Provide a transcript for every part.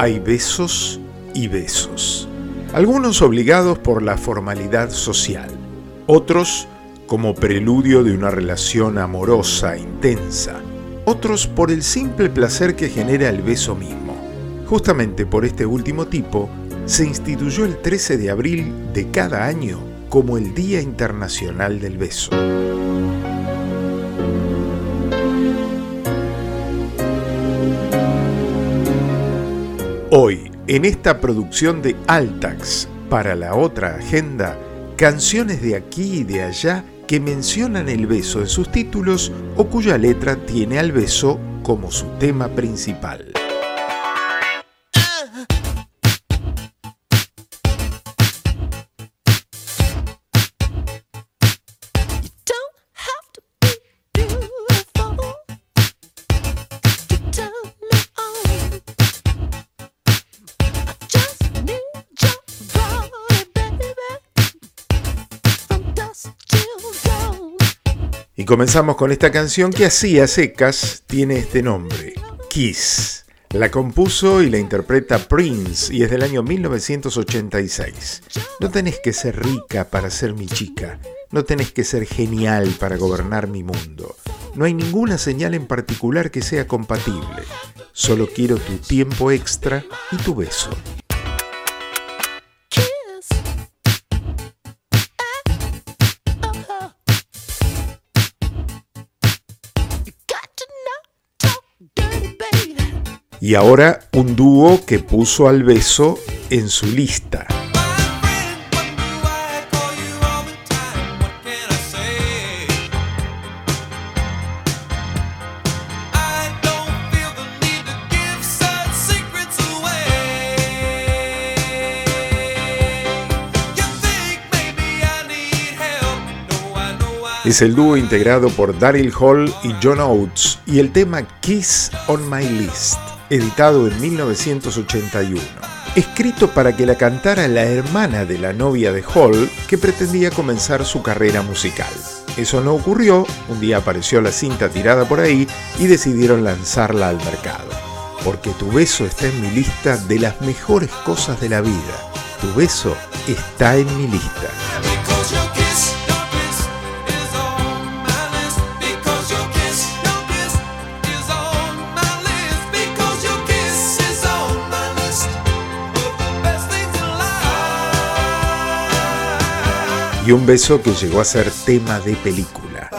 Hay besos y besos. Algunos obligados por la formalidad social, otros como preludio de una relación amorosa, intensa, otros por el simple placer que genera el beso mismo. Justamente por este último tipo, se instituyó el 13 de abril de cada año como el Día Internacional del Beso. En esta producción de Altax para la otra agenda, canciones de aquí y de allá que mencionan el beso en sus títulos o cuya letra tiene al beso como su tema principal. Comenzamos con esta canción que así a secas tiene este nombre, Kiss. La compuso y la interpreta Prince y es del año 1986. No tenés que ser rica para ser mi chica, no tenés que ser genial para gobernar mi mundo. No hay ninguna señal en particular que sea compatible. Solo quiero tu tiempo extra y tu beso. Y ahora un dúo que puso al beso en su lista. Es el dúo integrado por Daryl Hall y John Oates y el tema Kiss on My List editado en 1981, escrito para que la cantara la hermana de la novia de Hall que pretendía comenzar su carrera musical. Eso no ocurrió, un día apareció la cinta tirada por ahí y decidieron lanzarla al mercado. Porque tu beso está en mi lista de las mejores cosas de la vida. Tu beso está en mi lista. Y un beso que llegó a ser tema de película.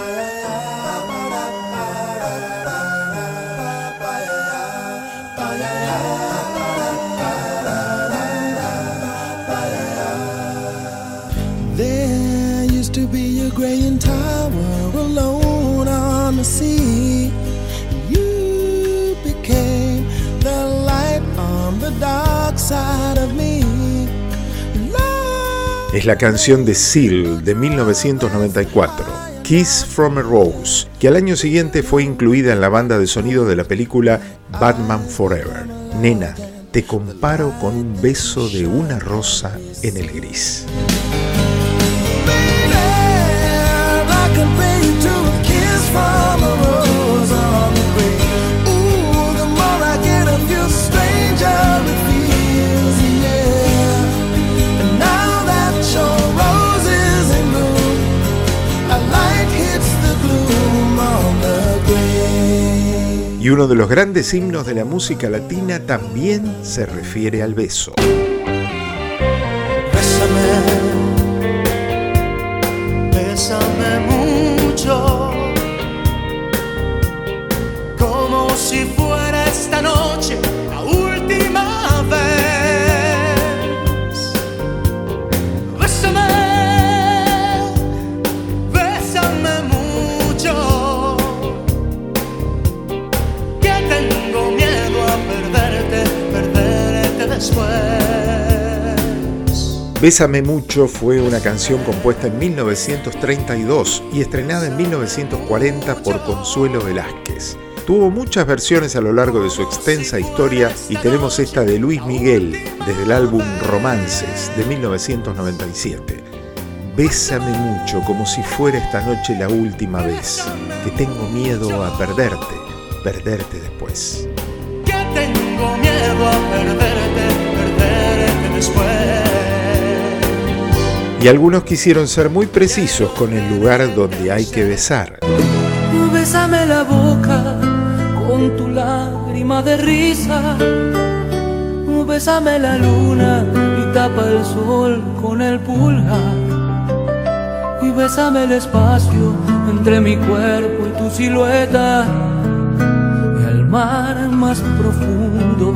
Es la canción de Seal de 1994, Kiss from a Rose, que al año siguiente fue incluida en la banda de sonido de la película Batman Forever. Nena, te comparo con un beso de una rosa en el gris. Y uno de los grandes himnos de la música latina también se refiere al beso. Bésame mucho fue una canción compuesta en 1932 y estrenada en 1940 por Consuelo Velázquez. Tuvo muchas versiones a lo largo de su extensa historia y tenemos esta de Luis Miguel desde el álbum Romances de 1997. Bésame mucho como si fuera esta noche la última vez, que tengo miedo a perderte, perderte después. Que tengo miedo a perderte Y algunos quisieron ser muy precisos con el lugar donde hay que besar. Bésame la boca con tu lágrima de risa. Bésame la luna y tapa el sol con el pulgar. Y bésame el espacio entre mi cuerpo y tu silueta. Y al mar más profundo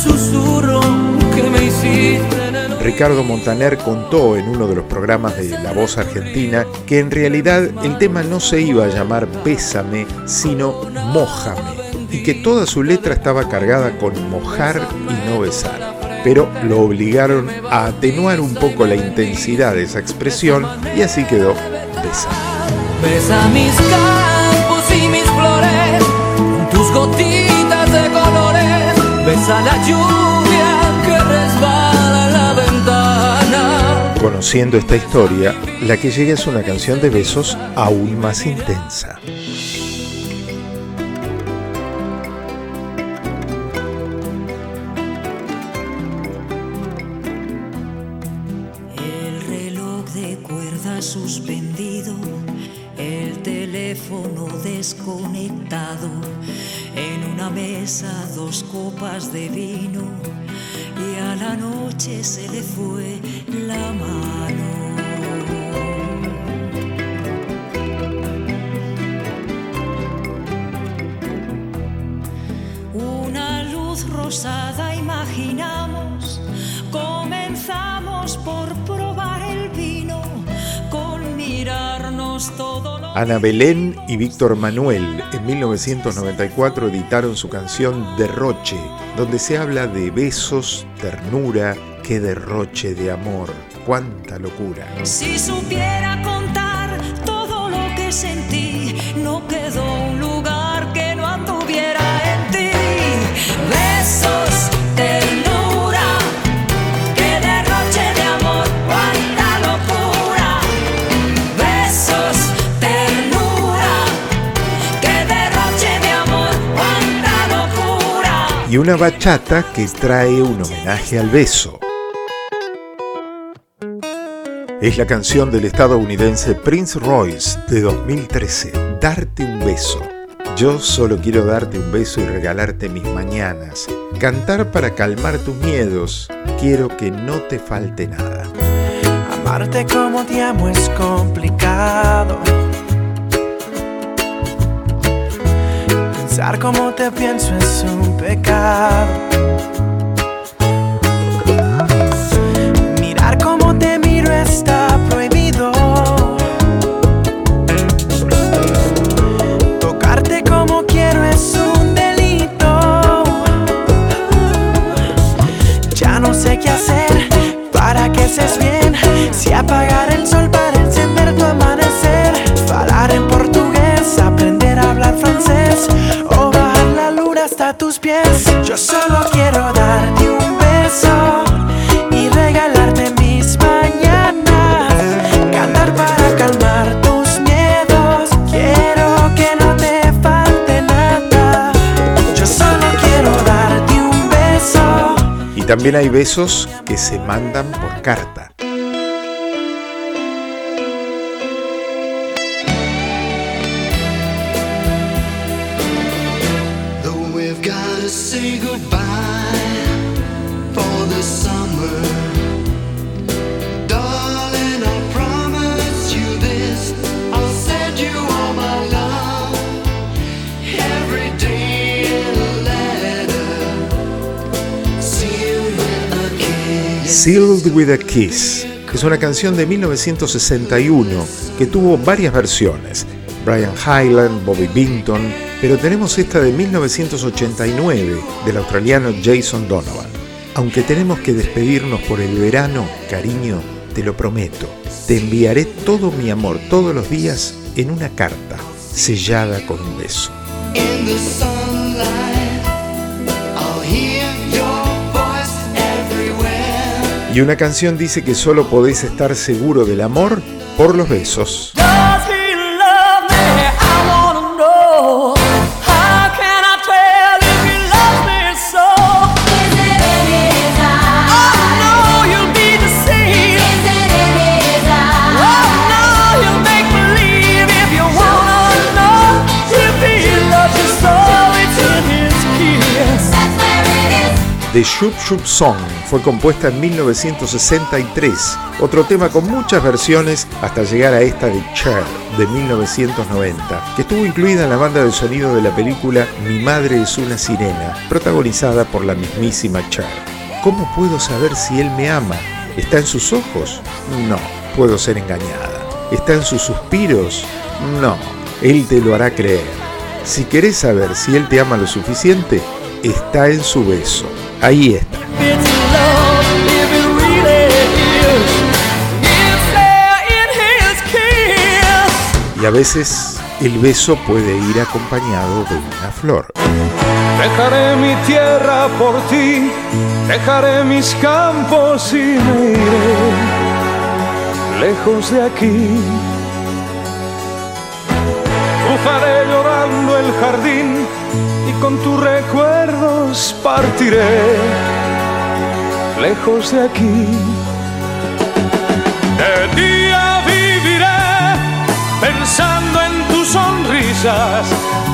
susurro que me hiciste en el Ricardo Montaner contó en uno de los programas de La Voz Argentina que en realidad el tema no se iba a llamar Bésame, sino Mójame, y que toda su letra estaba cargada con mojar y no besar. Pero lo obligaron a atenuar un poco la intensidad de esa expresión y así quedó Bésame. Besa mis campos y mis flores, tus gotitas la lluvia que resbala en la ventana. Conociendo esta historia, la que llega es una canción de besos aún más intensa. El reloj de cuerda suspendido, teléfono desconectado, en una mesa dos copas de vino y a la noche se le fue la mano. Una luz rosada imaginamos, Ana Belén y Víctor Manuel en 1994 editaron su canción Derroche, donde se habla de besos, ternura, qué derroche de amor, cuánta locura. Si supiera contar todo lo que sentí, no quedó Y una bachata que trae un homenaje al beso. Es la canción del estadounidense Prince Royce de 2013, Darte un beso. Yo solo quiero darte un beso y regalarte mis mañanas, cantar para calmar tus miedos, quiero que no te falte nada. Amarte como te amo es complicado. Pensar como te pienso es un pecado. Mirar como te miro está prohibido. Tocarte como quiero es un delito. Ya no sé qué hacer para que seas también hay besos que se mandan por carta. Sealed with a Kiss es una canción de 1961 que tuvo varias versiones. Brian Hyland, Bobby Binton, pero tenemos esta de 1989 del australiano Jason Donovan. Aunque tenemos que despedirnos por el verano, cariño, te lo prometo, te enviaré todo mi amor todos los días en una carta sellada con un beso. Y una canción dice que solo podés estar seguro del amor por los besos. The Shoop Shoop Song fue compuesta en 1963, otro tema con muchas versiones hasta llegar a esta de Cher de 1990, que estuvo incluida en la banda de sonido de la película Mi madre es una sirena, protagonizada por la mismísima Cher. ¿Cómo puedo saber si él me ama? ¿Está en sus ojos? No, puedo ser engañada. ¿Está en sus suspiros? No, él te lo hará creer. Si querés saber si él te ama lo suficiente, está en su beso. Ahí está. Y a veces el beso puede ir acompañado de una flor. Dejaré mi tierra por ti, dejaré mis campos y me iré lejos de aquí. Cruzaré llorando el jardín y con tus recuerdos partiré lejos de aquí. De día viviré pensando en tus sonrisas,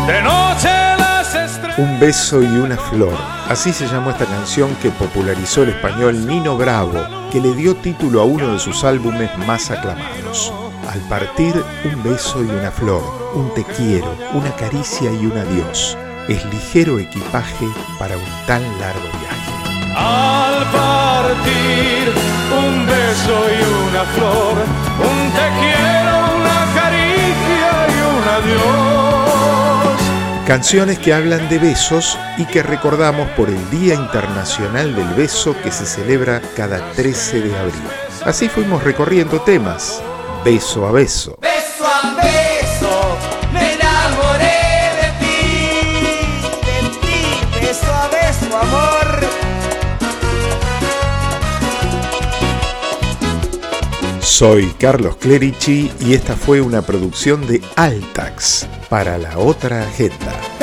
de noche las estrellas. Un beso y una flor. Así se llamó esta canción que popularizó el español Nino Bravo, que le dio título a uno de sus álbumes más aclamados. Al partir, un beso y una flor, un te quiero, una caricia y un adiós. Es ligero equipaje para un tan largo viaje. Al partir, un beso y una flor, un te quiero, una caricia y un adiós. Canciones que hablan de besos y que recordamos por el Día Internacional del Beso que se celebra cada 13 de abril. Así fuimos recorriendo temas, beso a beso. Soy Carlos Clerici y esta fue una producción de Altax para la otra agenda.